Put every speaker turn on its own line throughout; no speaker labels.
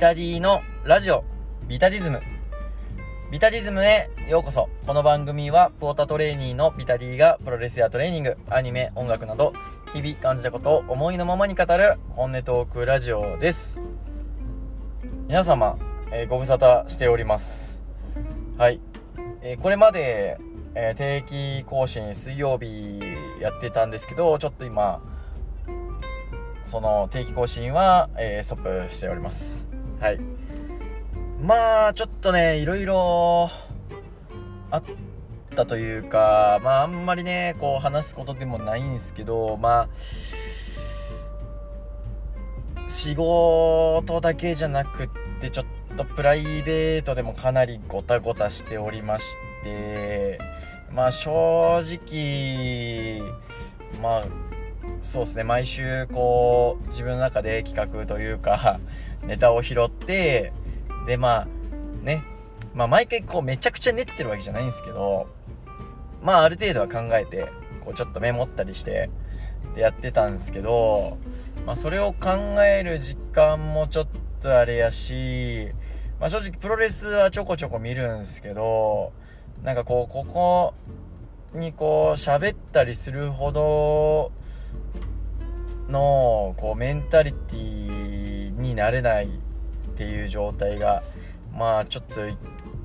タディのラジオ、ビタディズム。ビタディズムへようこそ。この番組は、プオタトレーニーのビタディがプロレスやトレーニング、アニメ、音楽など、日々感じたことを思いのままに語る本音トークラジオです。皆様、えー、ご無沙汰しております。はい。えー、これまで、えー、定期更新水曜日やってたんですけど、ちょっと今、その定期更新は、えー、ストップしております。はい。まあ、ちょっとね、いろいろ、あったというか、まあ、あんまりね、こう、話すことでもないんですけど、まあ、仕事だけじゃなくって、ちょっとプライベートでもかなりゴタゴタしておりまして、まあ、正直、まあ、そうですね、毎週こう、自分の中で企画というか、ネタを拾って、で、まあ、ね、まあ毎回こうめちゃくちゃ練ってるわけじゃないんですけど、まあある程度は考えて、こうちょっとメモったりして、でやってたんですけど、まあそれを考える時間もちょっとあれやし、まあ正直プロレスはちょこちょこ見るんですけど、なんかこう、ここにこう喋ったりするほどのこうメンタリティになれないっていう状態がまあちょっと1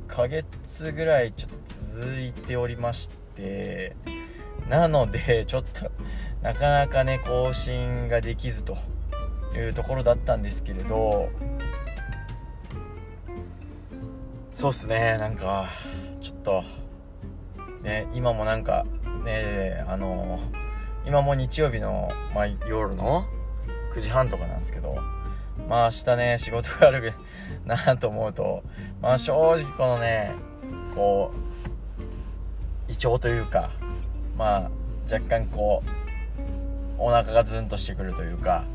ヶ月ぐらいちょっと続いておりましてなのでちょっとなかなかね更新ができずというところだったんですけれどそうっすねなんかちょっとね今もなんかねあの今も日曜日の、まあ、夜の9時半とかなんですけどまあ明日ね仕事があるなと思うとまあ正直このねこう胃腸というかまあ若干こうお腹がズンとしてくるというか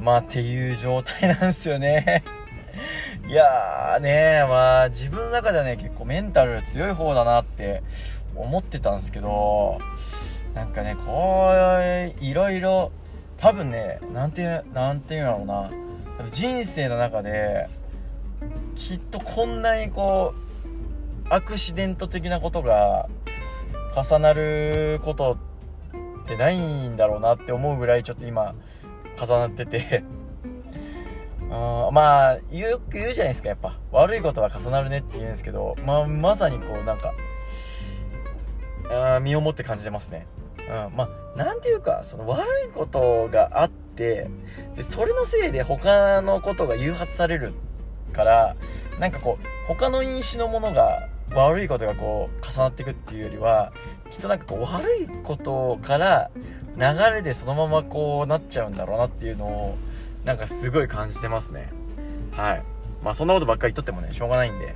まあっていう状態なんですよね。いやーねまあ自分の中ではね結構メンタル強い方だなって思ってたんですけどなんかねこういろいろ多分ね何て言う何て言うんだろうな。人生の中できっとこんなにこうアクシデント的なことが重なることってないんだろうなって思うぐらいちょっと今重なってて。あまあよく言うじゃないですかやっぱ。悪いことは重なるねって言うんですけど、まあ、まさにこうなんかあ身をもって感じてますね。うん、まあ、なんていうか、その悪いことがあって、で、それのせいで他のことが誘発されるから、なんかこう、他の因子のものが、悪いことがこう、重なっていくっていうよりは、きっとなんかこう、悪いことから流れでそのままこうなっちゃうんだろうなっていうのを、なんかすごい感じてますね。はい。まあそんなことばっかり言っとってもね、しょうがないんで、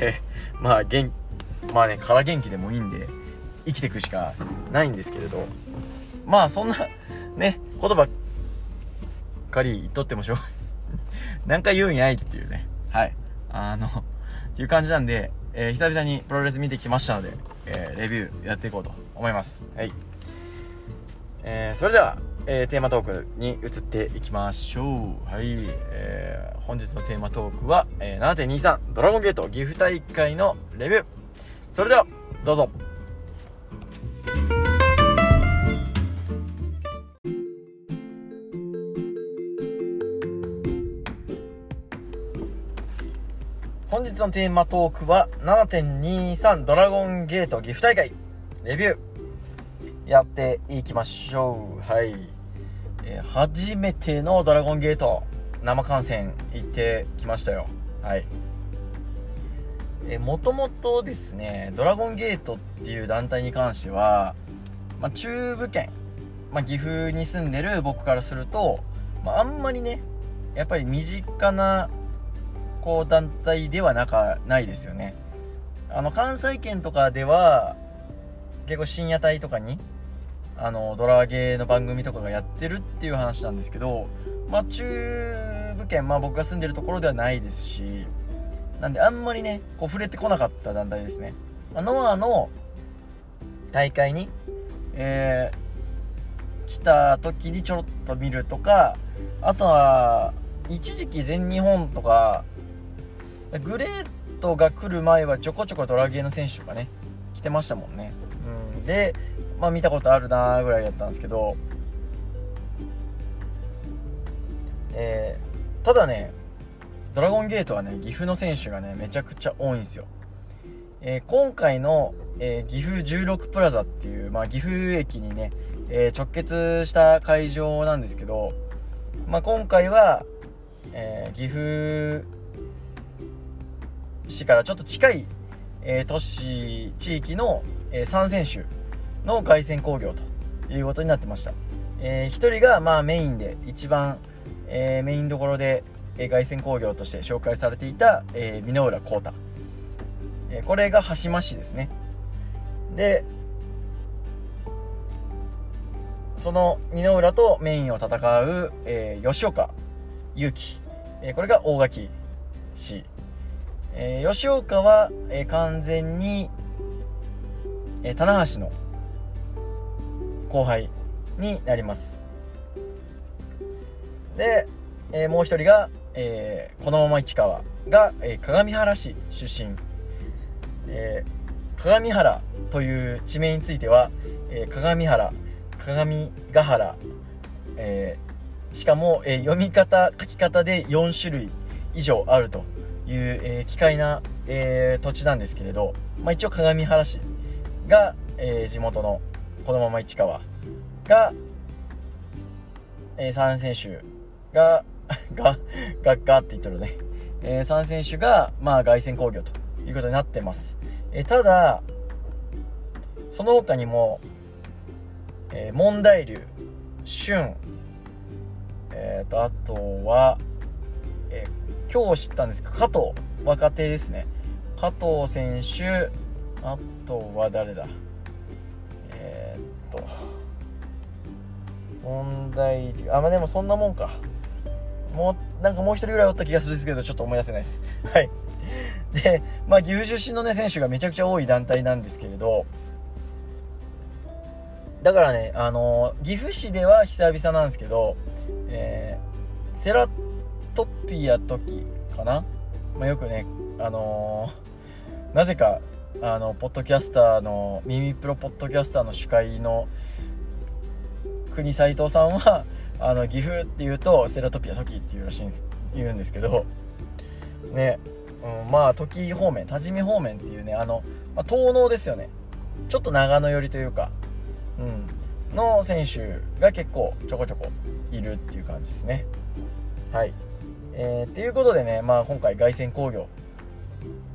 えー、まあ元、まあね、から元気でもいいんで、生きていくしかないんですけれどまあそんなねことばっかり言っとってもしょう何回 言うんやいっていうね。はい。あのっていう感じなんで、えー、久々にプロレス見てきましたので、えー、レビューやっていこうと思います。はい。えー、それでは、え、テーマトークに移っていきましょう。はい、えー、本日のテーマトークは、え、7.23ドラゴンゲート岐阜大会のレビュー。それではどうぞ。日のテーマトークは7.23ドラゴンゲート岐阜大会レビューやっていきましょう。はい。えー、初めてのドラゴンゲート生観戦行ってきましたよ。はい。えもともとですね、ドラゴンゲートっていう団体に関しては、まあ、中部圏、まあ、岐阜に住んでる僕からすると、まあ、あんまりね、やっぱり身近なこう団体ではなかないですよね。あの関西圏とかでは結構深夜帯とかにあのドラゲーの番組とかがやってるっていう話なんですけどまあ中部圏まあ僕が住んでるところではないですしなんであんまりねこう触れてこなかった団体ですね、まあ、ノアの大会にえー、来た時にちょろっと見るとかあとは一時期全日本とかグレートが来る前はちょこちょこドラゲーの選手とかね来てましたもんね、うん、でまあ見たことあるなぐらいだったんですけど。えー、ただねドラゴンゲートはね岐阜の選手がねめちゃくちゃ多いんですよ。えー、今回の、えー、岐阜16プラザっていう、まあ、岐阜駅にね、えー、直結した会場なんですけど、まあ、今回は、え岐阜市からちょっと近い、え都市地域の、え3選手の凱旋工業ということになってました、え1人が、まあ、メインで一番、えメインどころで、え凱旋工業として紹介されていた、え箕浦幸太。えこれが羽島市ですね。でその二の浦とメインを戦う、えー、吉岡勇樹、えー、これが大垣市、えー、吉岡は、えー、完全に、えー、棚橋の後輩になります。で、えー、もう一人が、えー、このまま市川が、えー、鏡原市出身。えー、鏡原という地名については、えー、鏡原鏡ヶ原、えー、しかも、えー、読み方書き方で4種類以上あると、えー、奇怪な、えー、土地なんですけれど、まあ、一応鏡原市が、えー、地元のこのまま市川が、えー、3選手が がががって言っとるね、えー、3選手が、まあ、凱旋工業ということになってます。えただ、その他にも、えー、問題流、春、えっ、と、あとは、えー、今日知ったんですけど、加藤、若手ですね。加藤選手、あとは誰だ？えー、っと、問題、あ、まあ、でもそんなもんか。もう、なんかもう一人ぐらいおった気がするんですけど、ちょっと思い出せないです。はい。で、まあ、岐阜出身のね、選手がめちゃくちゃ多い団体なんですけれど、だからね、あのー、岐阜市では久々なんですけど、えー、セラトピア時かな、まあ、よくね、あのー、なぜか、あの、ポッドキャスターの、耳プロポッドキャスターの主会の国斎藤さんは、あの、岐阜って言うと、セラトピア時っていうらしいんです、言うんですけど、ね、うん、まあ時方面多治見方面っていうねあの、まあ、東農ですよね。ちょっと長野寄りというか、うん、の選手が結構ちょこちょこいるっていう感じですね。はい。えー、っていうことでね、まあ、今回凱旋工業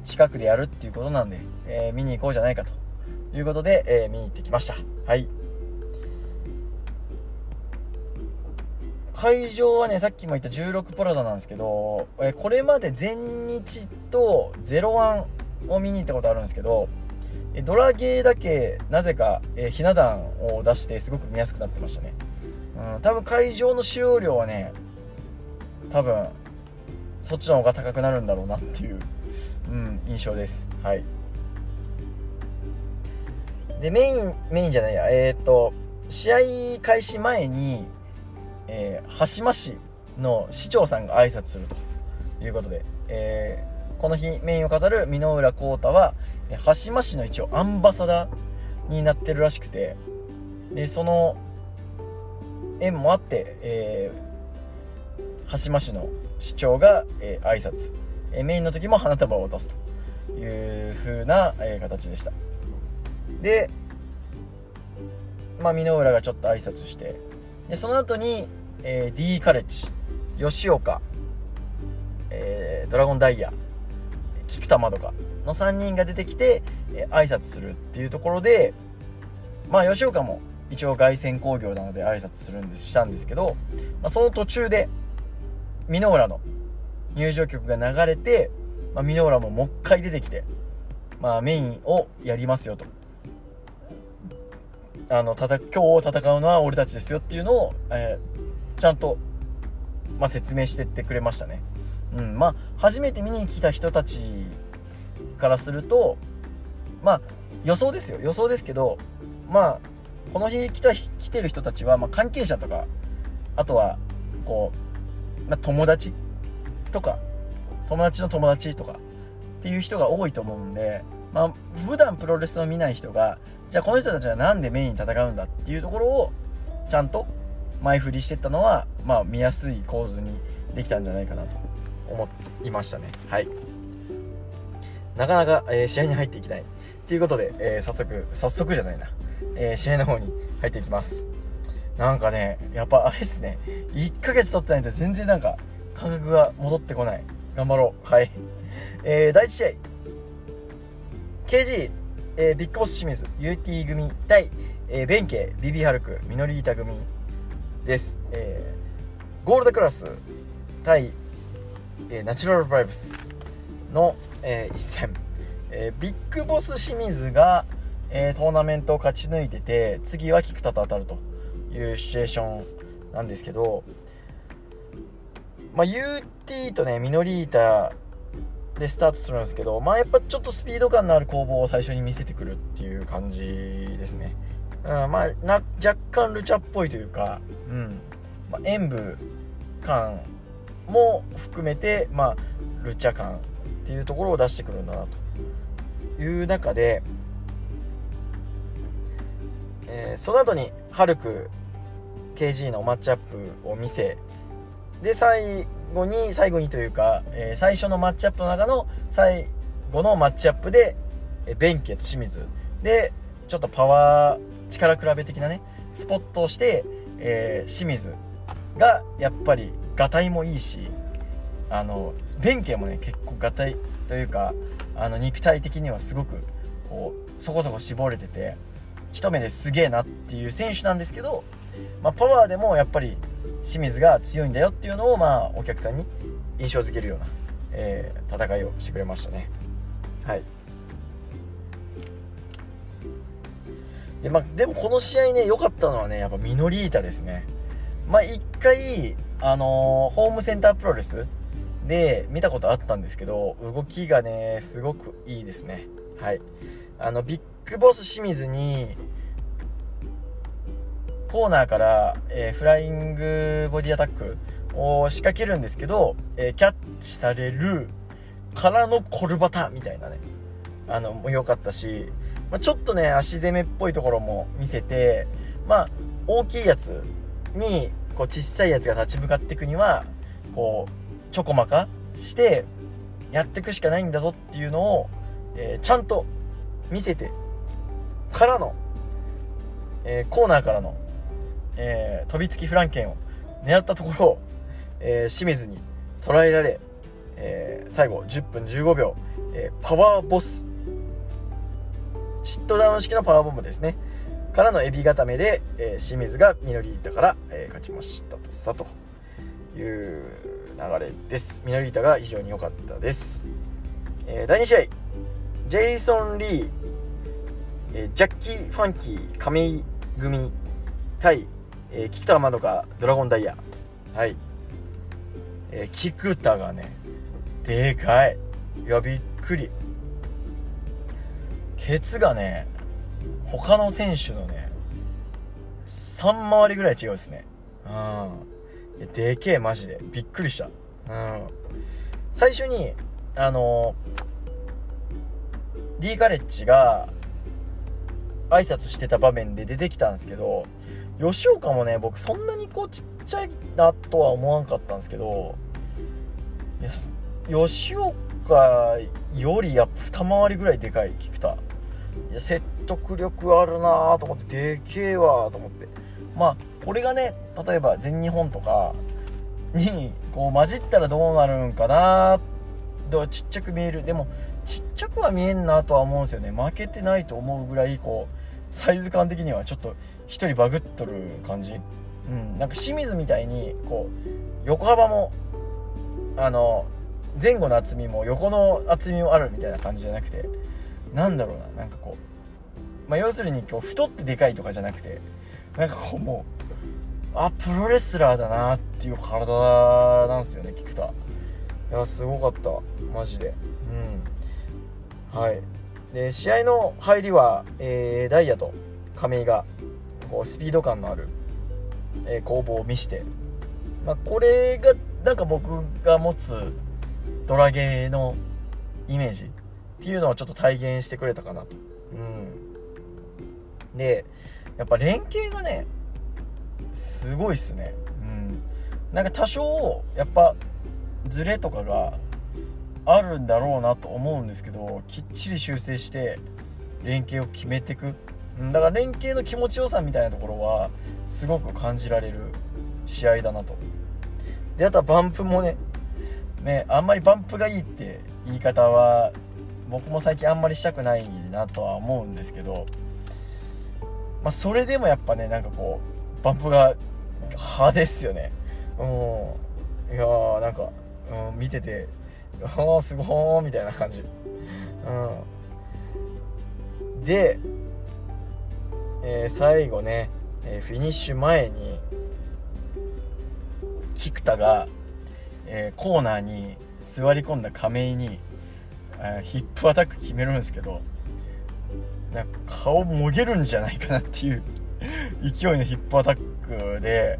近くでやるっていうことなんで、えー、見に行こうじゃないかということで、えー、見に行ってきましたはい会場はね、さっきも言った16プラザなんですけど、えこれまで全日と01を見に行ったことあるんですけど、ドラゲーだけなぜか、えひな壇を出してすごく見やすくなってましたね。うん、多分会場の使用量はね、多分、そっちの方が高くなるんだろうなっていう、うん、印象です。はい。で、メイン、メインじゃないや、えっ、ー、と、試合開始前に、えー、羽島市の市長さんが挨拶するということで、えー、この日メインを飾る箕浦幸太は羽島市の一応アンバサダーになってるらしくてでその縁もあって、えー、羽島市の市長が、えー、挨拶、え、メインの時も花束を渡すという風な、え、形でした。でまあ箕浦がちょっと挨拶してでその後に、えー、D カレッジ吉岡、えー、ドラゴンダイヤ菊田まどかの3人が出てきて、えー、挨拶するっていうところでまあ吉岡も一応凱旋工業なので挨拶するんでしたんですけど、まあ、その途中で箕浦の入場曲が流れて、まあ、箕浦ももう一回出てきて、まあ、メインをやりますよとあのたた今日戦うのは俺たちですよっていうのを、えー、ちゃんと、まあ、説明してってくれましたね。うんまあ、初めて見に来た人たちからするとまあ予想ですよ予想ですけどまあこの日来た来てる人たちは、まあ、関係者とかあとはこう、まあ、友達？とか友達の友達とかっていう人が多いと思うんでまあ普段プロレスを見ない人がじゃあこの人たちは何でメインに戦うんだっていうところをちゃんと前振りしてったのはまあ見やすい構図にできたんじゃないかなと思いましたね。はい。なかなか、えー、試合に入っていきたい。ということで、えー、早速早速じゃないな、えー、試合の方に入っていきます。なんかねやっぱあれっすね。1ヶ月取ってないと全然なんか感覚が戻ってこない。頑張ろう。はい。えー、第1試合。KG、えー、ビッグボス清水。UT 組。対、えー、ベンケビビハルクミノリータ組。です、えー、ゴールドクラス。対、えー、ナチュラルバイブスの、えー、一戦、えー、ビッグボス清水が、えー、トーナメントを勝ち抜いてて次は菊田と当たると。いうシチュエーションなんですけど、まあ、UT とねミノリータでスタートするんですけどまあやっぱちょっとスピード感のある攻防を最初に見せてくるっていう感じですね、うん、まあな若干ルチャっぽいというか、うんまあ、演舞感も含めて、まあ、ルチャ感っていうところを出してくるんだなという中で、えー、その後にハルク KG のマッチアップを見せで最後に最後にというか、えー、最初のマッチアップの中の最後のマッチアップで、えー、ベンケと清水。でちょっとパワー力比べ的なねスポットをして、えー、清水がやっぱりがたいもいいしあの弁慶もね結構がたいというかあの肉体的にはすごくこうそこそこ絞れてて一目ですげえなっていう選手なんですけど、まあ、パワーでもやっぱり清水が強いんだよっていうのをまあお客さんに印象づけるような、えー、戦いをしてくれましたね。はい。で,、まあ、でもこの試合ね良かったのはねやっぱミノリータですね。まあ一回あのー、ホームセンタープロレスで見たことあったんですけど動きがねすごくいいですね。はい。あのビッグボス清水にコーナーから、えー、フライングボディアタックを仕掛けるんですけど、えー、キャッチされるからのコルバタみたいなね。あのも良かったし、まあ、ちょっとね足攻めっぽいところも見せてまあ大きいやつにこう小さいやつが立ち向かっていくにはこうちょこまかしてやっていくしかないんだぞっていうのを、えー、ちゃんと見せてからの、えー、コーナーからの、えー、飛びつきフランケンを狙ったところを、え清水に捉えられ、え最後10分15秒、えパワーボス。シットダウン式のパワーボムですね。からのエビ固めで、えー、清水がミノリータから、えー、勝ちましたとさという流れです。ミノリータが非常に良かったです、えー、第2試合。ジェイソン・リー、えジャッキー・ファンキー亀井組対、え菊田まどかドラゴンダイヤ。はい、え菊田がねでかい。いやびっくり。ケツがね他の選手のね3回りぐらい違うですね。うん。でけえマジで。びっくりした。うん。最初にあの D カレッジが挨拶してた場面で出てきたんですけど吉岡もね僕そんなにこうちっちゃいなとは思わんかったんですけどいや吉岡よりやっぱ二回りぐらいでかい菊田。いや説得力あるなと思ってでけえわと思って。まあこれがね例えば全日本とかにこう混じったらどうなるんかなとちっちゃく見える。でもちっちゃくは見えんなとは思うんですよね。負けてないと思うぐらいこうサイズ感的にはちょっと1人バグっとる感じ？うん。なんか清水みたいにこう横幅もあの前後の厚みも横の厚みもあるみたいな感じじゃなくてなんだろうななんかこう、まあ、要するにこう太ってでかいとかじゃなくてなんかこうもうあプロレスラーだなっていう体なんですよね菊田。いやすごかったマジで。うん。はい。で試合の入りは、えー、ダイヤと亀井がこうスピード感のある、え、攻防を見して、まあ、これがなんか僕が持つドラゲーのイメージっていうのをちょっと体現してくれたかなと。うん。で、やっぱ連携がね、すごいっすね。うん。なんか多少、やっぱ、ズレとかがあるんだろうなと思うんですけど、きっちり修正して、連携を決めていく。だから連携の気持ちよさみたいなところは、すごく感じられる試合だなと。で、あとはバンプもね、ね、あんまりバンプがいいって言い方は僕も最近あんまりしたくないなとは思うんですけど、まあ、それでもやっぱねなんかこうバンプが派ですよね。うんいやーなんか、うん、見ててああすごーみたいな感じ。うん。で、えー、最後ね、え、フィニッシュ前に菊田が、え、コーナーに座り込んだ亀井にえヒップアタック決めるんですけどなんか顔もげるんじゃないかなっていう勢いのヒップアタックで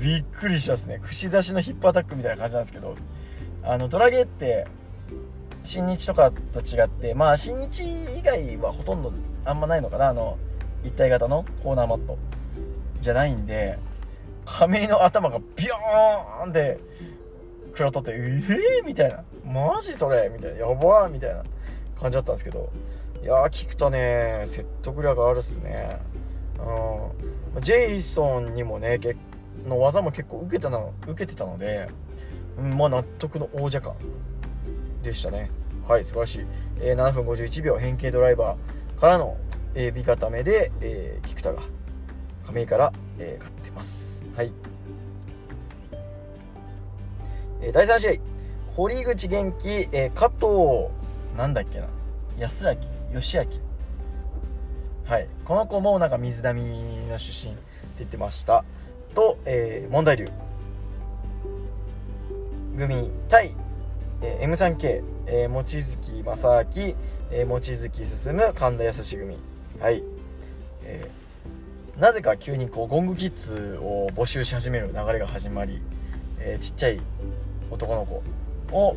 びっくりしたっすね。串刺しのヒップアタックみたいな感じなんですけどあのドラゲーって新日とかと違ってまあ新日以外はほとんどあんまないのかな。あの一体型のコーナーマットじゃないんで亀井の頭がビヨーンって食らっとって「ええー、みたいな「マジそれ?」みたいな「やばー」みたいな感じだったんですけど。いやー聞くとね説得力あるっすね。うん。ジェイソンにもねの技も結構受けたの受けてたので、うん、まあ納得の王者感でしたね。はい素晴らしい、えー、7分51秒変形ドライバーからの、えー、ビ固めで、えー、菊田が亀井から、えー、勝ってます。はい。えー、第3試合。堀口元気、えー、加藤なんだっけな。安明義明。はい。この子もなんか水溜の出身って言ってました。と、えー、問題流組対、えー、M3K、えー、望月正明、えー、望月進神田康組。はい、えー、なぜか急にこうゴングキッズを募集し始める流れが始まり、えー、ちっちゃい男の子を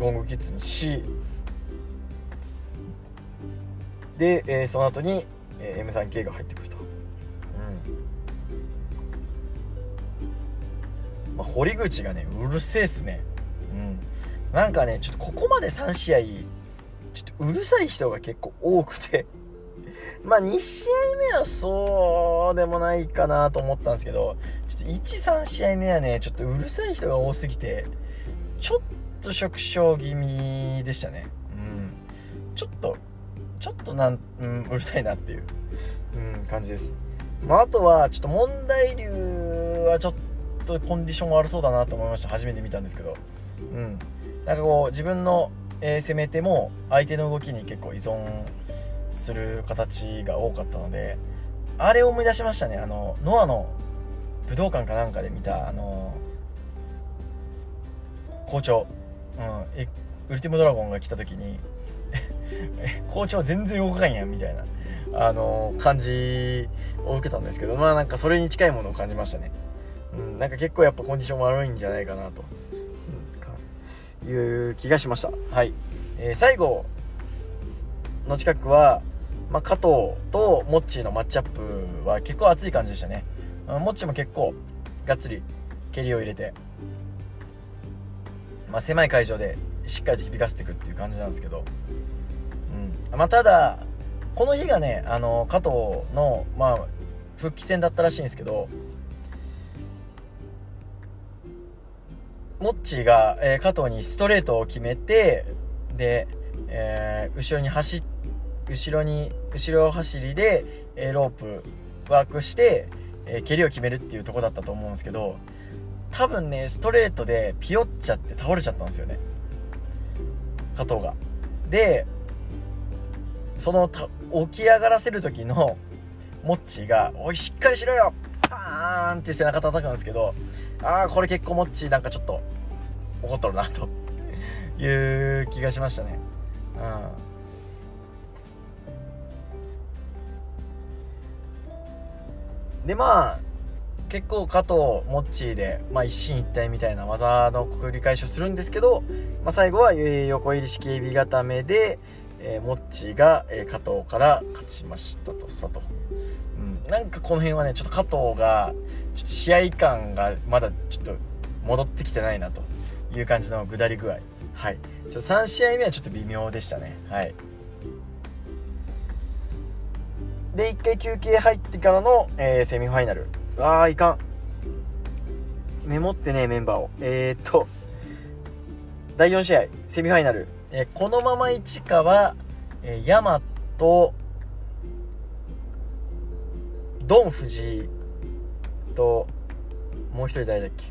ゴングキッズにしで、えー、その後に、えー、M3K が入ってくると、うん。まあ、堀口がねうるせえっすね。うん。なんかねちょっとここまで3試合ちょっとうるさい人が結構多くて まあ2試合目はそうでもないかなと思ったんですけど、ちょっと1、3試合目はね、ちょっとうるさい人が多すぎて、ちょっと縮小気味でしたね。うん。ちょっと、ちょっとなん、うん、うるさいなっていう、うん、感じです。まあ、あとは、ちょっと問題流はちょっとコンディション悪そうだなと思いました。初めて見たんですけど。うん。なんかこう、自分の、えー、攻め手も相手の動きに結構依存する形が多かったのであれを思い出しましたね。あのノアの武道館かなんかで見たあの校長、うん、えウルティモドラゴンが来た時に 校長全然動かんやんみたいなあの感じを受けたんですけどまあなんかそれに近いものを感じましたね、うん、なんか結構やっぱコンディション悪いんじゃないかなと、いう気がしました。はい、えー、最後の近くは、まあ、加藤とモッチーのマッチアップは結構熱い感じでしたね。モッチーも結構がっつり蹴りを入れて、まあ、狭い会場でしっかりと響かせていくっていう感じなんですけど、うん。まあ、ただこの日がねあの加藤の、まあ、復帰戦だったらしいんですけどモッチーが、えー、加藤にストレートを決めてで、えー、後ろに走後ろに後ろ走りで、えー、ロープワークして、え、蹴りを決めるっていうとこだったと思うんですけど多分ねストレートでピヨっちゃって倒れちゃったんですよね加藤がでその起き上がらせる時のモッチーが「おいしっかりしろよ!」パーンって背中叩くんですけどああこれ結構モッチーなんかちょっと怒っとるなと。いう気がしましたね。うん。でまあ結構加藤モッチーで、まあ、一進一退みたいな技の繰り返しをするんですけど、まあ、最後は、横入り式エビ固めで、えー、モッチーが、えー、加藤から勝ちましたとさと、なんかこの辺はねちょっと加藤がちょっと試合感がまだちょっと戻ってきてないなという感じの下り具合。はい。ちょ3試合目はちょっと微妙でしたね。はい。で1回休憩入ってからの、えー、セミファイナル。ああいかん。メモってねメンバーを。えー、っと第4試合セミファイナル、えー、このまま市川、えー、山とドン藤井ともう一人誰だっけ？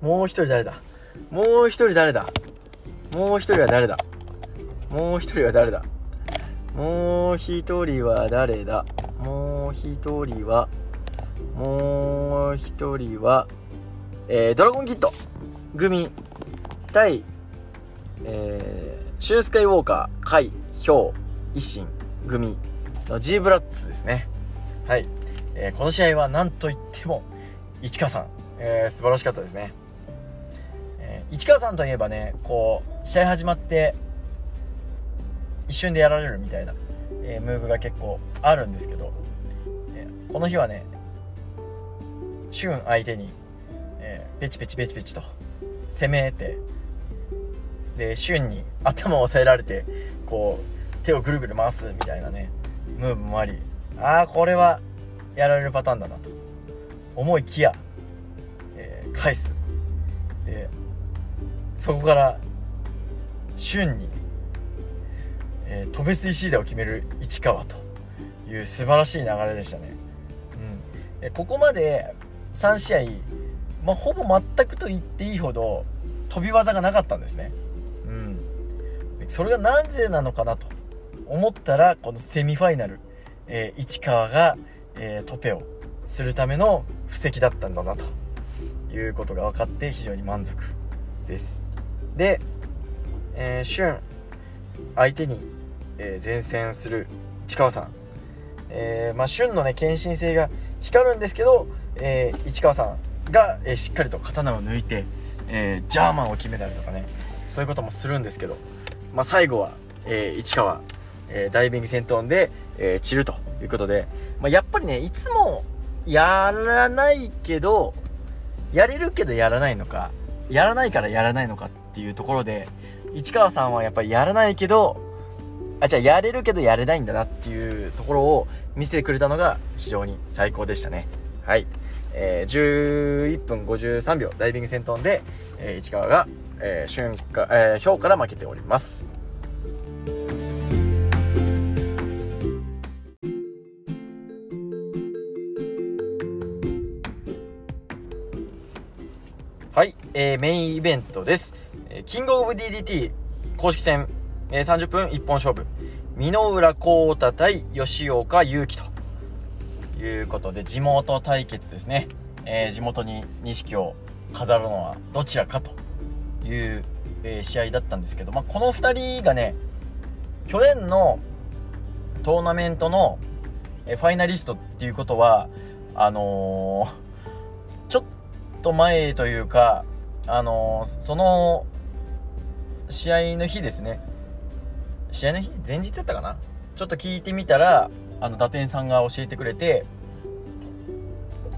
もう一人誰だ？もう一人誰だ？もう一人は誰だ？もう一人は誰だ？もう一人は誰だ？もう一人はもう一人はえー、ドラゴンキッド組対えー、シュースカイウォーカーカイヒョウ維新組の G ブラッツですね。はい、えー、この試合は何といっても市川さん、えー、素晴らしかったですね、えー、市川さんといえばねこう試合始まって一瞬でやられるみたいな、えー、ムーブが結構あるんですけど、えー、この日はねシュン相手に、えー、ペチペチペチペチと攻めてでシュンに頭を押さえられてこう手をぐるぐる回すみたいなねムーブもありああこれはやられるパターンだなと。思いきや、えー、返す。でそこから瞬にえー、飛べ水シーダーを決める市川という素晴らしい流れでしたね。うん、えここまで3試合、まあ、ほぼ全くと言っていいほど飛び技がなかったんですね。うん、それがなぜなのかなと思ったらこのセミファイナル、えー、市川が、えー、トペをするための布石だったんだなということが分かって非常に満足です。で、えー、俊相手にえー、前線する市川さん、えー、まあ、旬のね献身性が光るんですけど、えー、市川さんが、えしっかりと刀を抜いて、えジャーマンを決めたりとかねそういうこともするんですけど、まあ、最後は、え市川、えダイビング戦闘で、えー散るということで、まあ、やっぱりねいつもやらないけどやれるけどやらないのかやらないからやらないのかっていうところで市川さんはやっぱりやらないけどあ、じゃあやれるけどやれないんだなっていうところを見せてくれたのが非常に最高でしたね。はい。えー、11分53秒ダイビング戦闘で、えー、市川が、えー、瞬間、えー、表から負けております。えー、メインイベントです。えー、キングオブ DDT 公式戦えー、30分一本勝負。箕浦幸太対吉岡祐希ということで、地元対決ですね。えー、地元に錦を飾るのはどちらかという、えー、試合だったんですけど、まあ、この2人がね、去年のトーナメントの、えファイナリストっていうことは、あのちょっと前というか、あのその試合の日ですね、試合の日？前日やったかな？ちょっと聞いてみたらあの打点さんが教えてくれて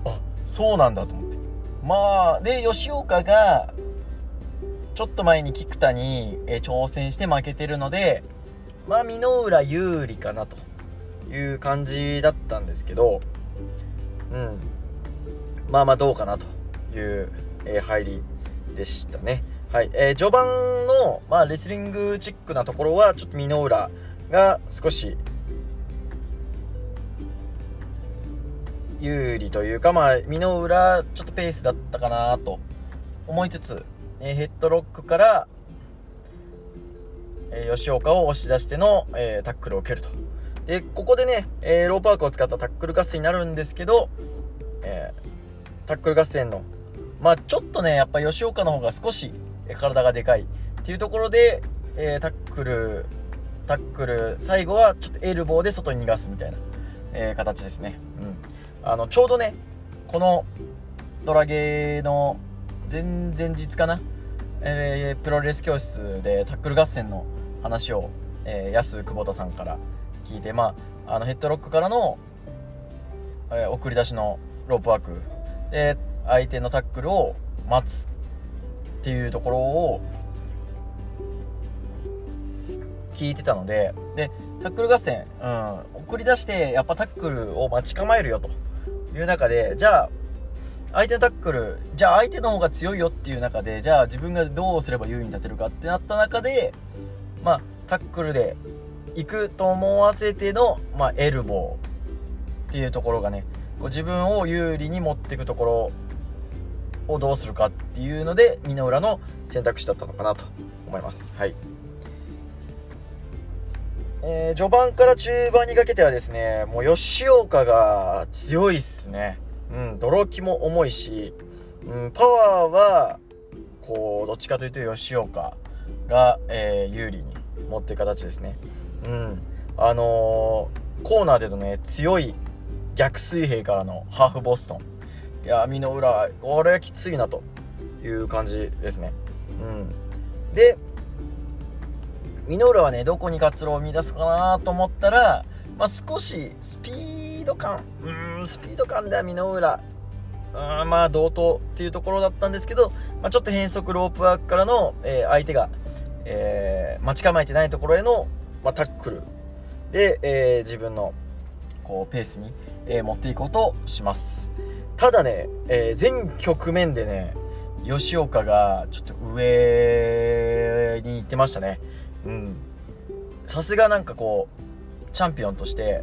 あそうなんだと思って。まあで吉岡がちょっと前に菊田に、え挑戦して負けてるのでまあ箕浦有利かなという感じだったんですけどうん。まあまあどうかなという、えー、入りでしたね。はい、えー、序盤の、まあ、レスリングチックなところはちょっと箕浦が少し有利というか、まあ、箕浦ちょっとペースだったかなと思いつつ、えー、ヘッドロックから、えー、吉岡を押し出しての、えー、タックルを受けると。で、ここでね、えー、ローパークを使ったタックル合戦になるんですけど、えー、タックル合戦の、まあちょっとね、やっぱ吉岡の方が少し体がでかいっていうところで、えー、タックルタックル最後はちょっとエルボーで外に逃がすみたいな、えー、形ですね、うん、あのちょうどねこのドラゲーの前々日かな、えー、プロレス教室でタックル合戦の話を、えー、安久保田さんから聞いて、まあ、あのヘッドロックからの、えー、送り出しのロープワーク。で相手のタックルを待つっていうところを聞いてたのででタックル合戦、うん、送り出してやっぱタックルを待ち構えるよという中でじゃあ相手のタックルじゃあ相手の方が強いよっていう中でじゃあ自分がどうすれば優位に立てるかってなった中でまあタックルで行くと思わせての、まあ、エルボーっていうところがねこう自分を有利に持っていくところをどうするかっていうので箕浦の選択肢だったのかなと思います。はいえー、序盤から中盤にかけてはですねもう吉岡が強いっすね。うん、泥気も重いし、うん、パワーはこうどっちかというと吉岡が、えー、有利に持っていく形ですね。うん、あのー、コーナーでのね強い逆水平からのハーフボストンいや身の裏これきついなという感じですね。うん、でミノーラはねどこに活路を見出すかなと思ったら、まあ、少しスピード感。うんスピード感ではミノーラうんまあ同等っていうところだったんですけど、まあ、ちょっと変則ロープワークからの、えー、相手が、えー、待ち構えてないところへの、まあ、タックル。で、えー、自分のこうペースに、え持っていこうとします。ただね、え全局面でね吉岡がちょっと上に行ってましたね。うん。さすがなんかこうチャンピオンとして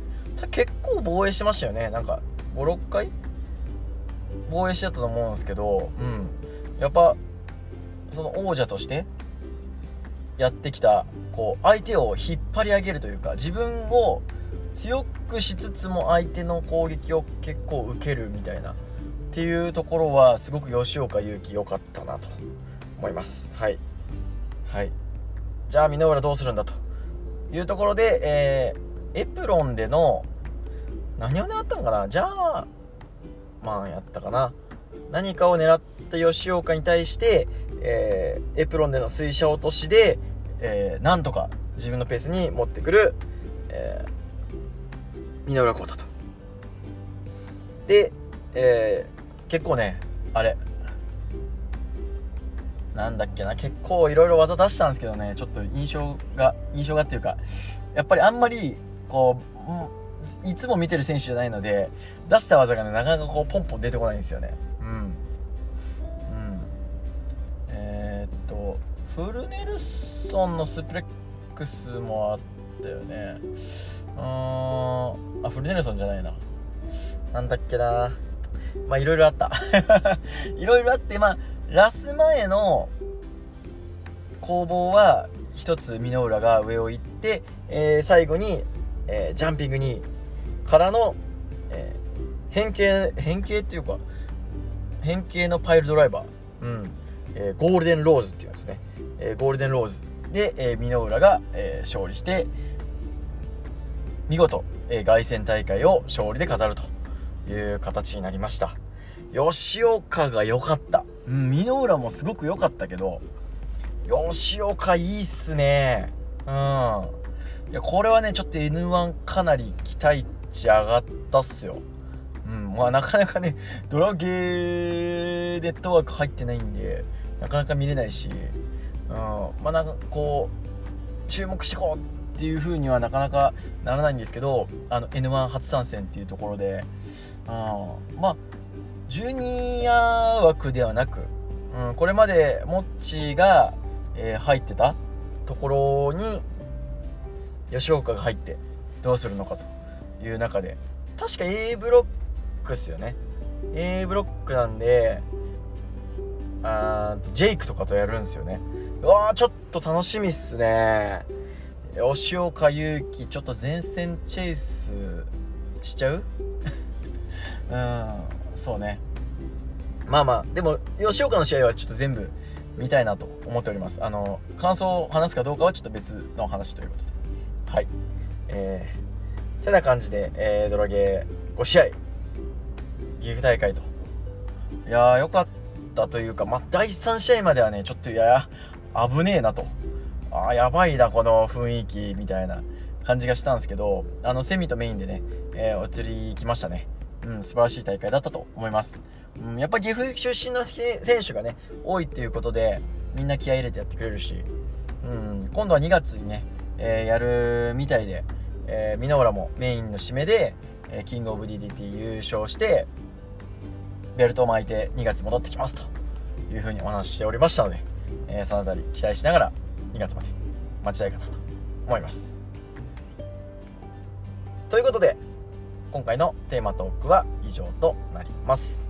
結構防衛してましたよね。なんか56回？防衛してたと思うんですけどうん。やっぱその王者としてやってきたこう相手を引っ張り上げるというか自分を強くしつつも相手の攻撃を結構受けるみたいなっていうところはすごく吉岡勇気良かったなと思います。はい。はい。じゃあ箕浦どうするんだというところで、えー、エプロンでの何を狙ったんかな？じゃあまあやったかな？何かを狙った吉岡に対して、えー、エプロンでの水車落としで、えー、なんとか自分のペースに持ってくる、えー、箕浦浩太と。で、えー、結構ねあれ。なんだっけな結構いろいろ技出したんですけどねちょっと印象が印象がっていうかやっぱりあんまりこういつも見てる選手じゃないので出した技がねなかなかこうポンポン出てこないんですよね。うん。うん。えー、っとフルネルソンのスプレックスもあったよね。うん。あフルネルソンじゃないな。なんだっけな。まあいろいろあった。いろいろあってまあラス前の攻防は一つ箕浦が上を行って、えー、最後に、えー、ジャンピングにからの、えー、変形変形っていうか変形のパイルドライバー、うん。えー、ゴールデンローズっていうんですね、えー、ゴールデンローズ。で、えー、箕浦が、えー、勝利して見事、えー、凱旋大会を勝利で飾ると。いう形になりました吉岡が良かったうん、箕浦もすごく良かったけど、吉岡いいっすね。うん。いや、これはね、ちょっと N1 かなり期待値上がったっすよ。うん。まあ、なかなかね、ドラゲーネットワーク入ってないんで、なかなか見れないし、うん。まあ、なんかこう、注目してこうっていう風にはなかなかならないんですけど、あの、N1 初参戦っていうところで、うん。まあ、ジュニア枠ではなく、うん、これまでモッチーが、えー、入ってたところに吉岡が入ってどうするのかという中で。確か A ブロックっすよね。A ブロックなんであジェイクとかとやるんですよね。うわーちょっと楽しみっすね。吉岡勇樹ちょっと前線チェイスしちゃう？うんそうね。まあまあでも吉岡の試合はちょっと全部見たいなと思っております。あの感想を話すかどうかはちょっと別の話ということで。はい。えー、てな感じで、えー、ドラゲー5試合。岐阜大会と。いやーよかったというか、まあ、第3試合まではねちょっといや危ねえなと。あやばいなこの雰囲気みたいな感じがしたんですけどあのセミとメインでね、えー、移りきましたね。うん素晴らしい大会だったと思います、うん、やっぱ岐阜出身の選手がね多いっていうことでみんな気合入れてやってくれるし、うん、今度は2月にね、えー、やるみたいで、えー、箕浦もメインの締めで、えー、キングオブ DDT 優勝してベルトを巻いて2月戻ってきますというふうにお話ししておりましたので、えー、その辺り期待しながら2月まで待ちたいかなと思います。ということで今回のテーマトークは以上となります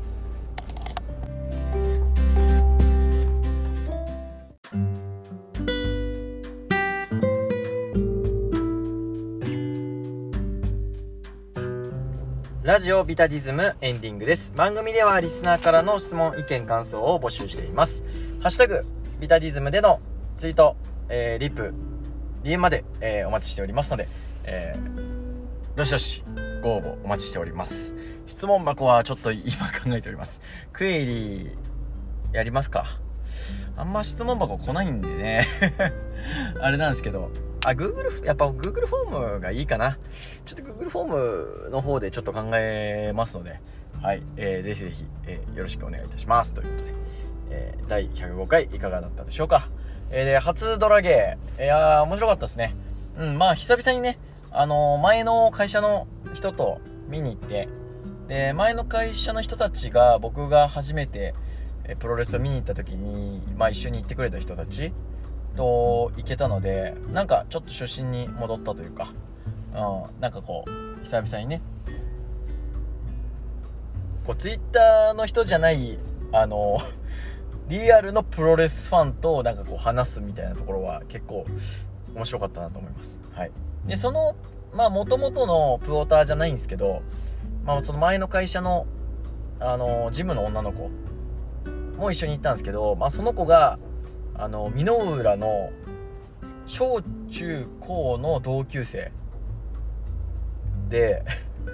ラジオビタディズムエンディングです。番組ではリスナーからの質問、意見、感想を募集しています。ハッシュタグ、ビタディズムでのツイート、えー、リプ、DM まで、えー、お待ちしておりますので、えー、どしどしご応募お待ちしております。質問箱はちょっと今考えております。クエリーやりますか？あんま質問箱来ないんでね あれなんですけど、あ、Google、やっぱ Google フォームがいいかな。ちょっと Google フォームの方でちょっと考えますので、はい、えー、ぜひぜひ、えー、よろしくお願いいたします。ということで、えー、第105回いかがだったでしょうか？えー、で、初ドラゲー、いやー、面白かったですね。うん、まあ、久々にね、あの、前の会社の人と見に行って、で、前の会社の人たちが僕が初めて、プロレスを見に行った時に、まあ、一緒に行ってくれた人たち、と行けたのでなんかちょっと初心に戻ったというか、うん、なんかこう久々にねこうツイッターの人じゃないあの リアルのプロレスファンとなんかこう話すみたいなところは結構面白かったなと思います。はい、でそのまあ元々のプオーターじゃないんですけど、まあ、その前の会社のあのジムの女の子も一緒に行ったんですけど、まあ、その子があの箕浦の小中高の同級生で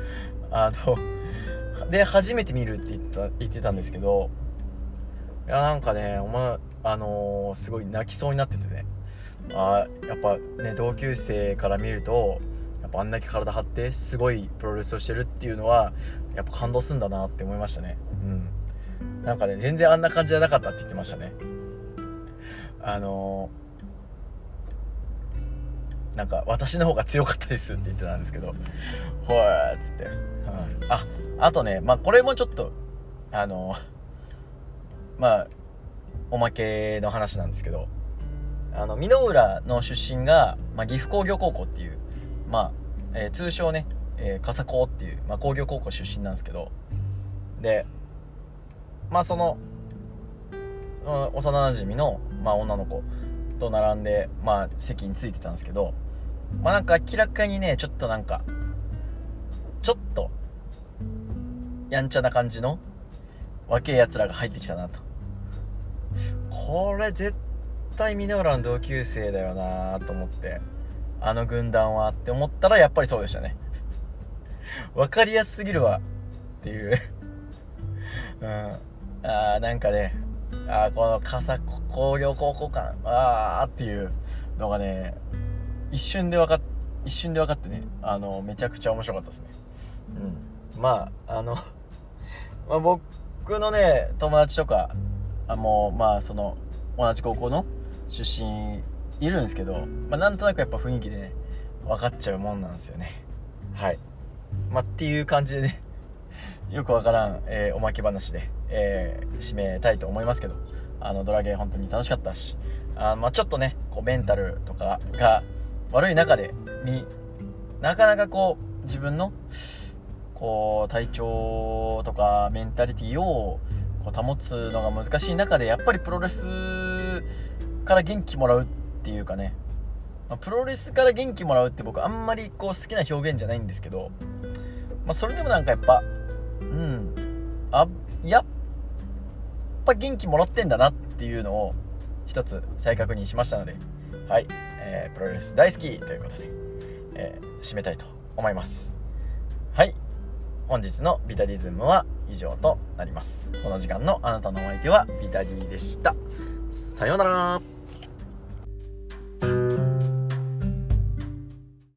あので初めて見るって言った言ってたんですけどいやなんかねお前あのー、すごい泣きそうになっててね。あやっぱね同級生から見るとやっぱあんだけ体張ってすごいプロレスをしてるっていうのはやっぱ感動すんだなって思いましたね。うん。なんかね全然あんな感じじゃなかったって言ってましたね。あのー、なんか私の方が強かったですって言ってたんですけどほーっつって、うん、ああとねまあこれもちょっとあのー、まあおまけの話なんですけどあの箕浦の出身が、まあ、岐阜工業高校っていうまあ、えー、通称ね、えー、笠高っていう、まあ、工業高校出身なんですけど。でまあその幼なじみの、まあ、女の子と並んで、まあ、席についてたんですけど、まあ、なんか明らかにねちょっとなんかちょっとやんちゃな感じの若えやつらが入ってきたなと。これ絶対対ミノラの同級生だよなと思ってあの軍団はって思ったらやっぱりそうでしたね。分かりやすすぎるわっていう。うん。あーなんかねあこの笠工業高校館ああっていうのがね一瞬で分かっ一瞬で分かってねあのめちゃくちゃ面白かったですね。うん。まああの まあ、僕のね友達とかあもうまあその同じ高校の出身いるんですけど、まあ、なんとなくやっぱ雰囲気でね分かっちゃうもんなんですよね。はい。まあっていう感じでね よくわからん、えー、おまけ話でえー、締めたいと思いますけどあのドラゲー本当に楽しかったしあまあ、ちょっとねこうメンタルとかが悪い中でになかなかこう自分のこう体調とかメンタリティーをこう保つのが難しい中でやっぱりプロレスから元気もらうっていうかね、まあ、プロレスから元気もらうって僕あんまりこう好きな表現じゃないんですけど、まあ、それでもなんかやっぱうんあやっぱ元気もらってんだなっていうのを一つ再確認しましたので、はい、えー、プロレス大好きということで、えー、締めたいと思います。はい。本日のビタディズムは以上となりますこの時間のあなたのお相手はビタディでしたさようなら。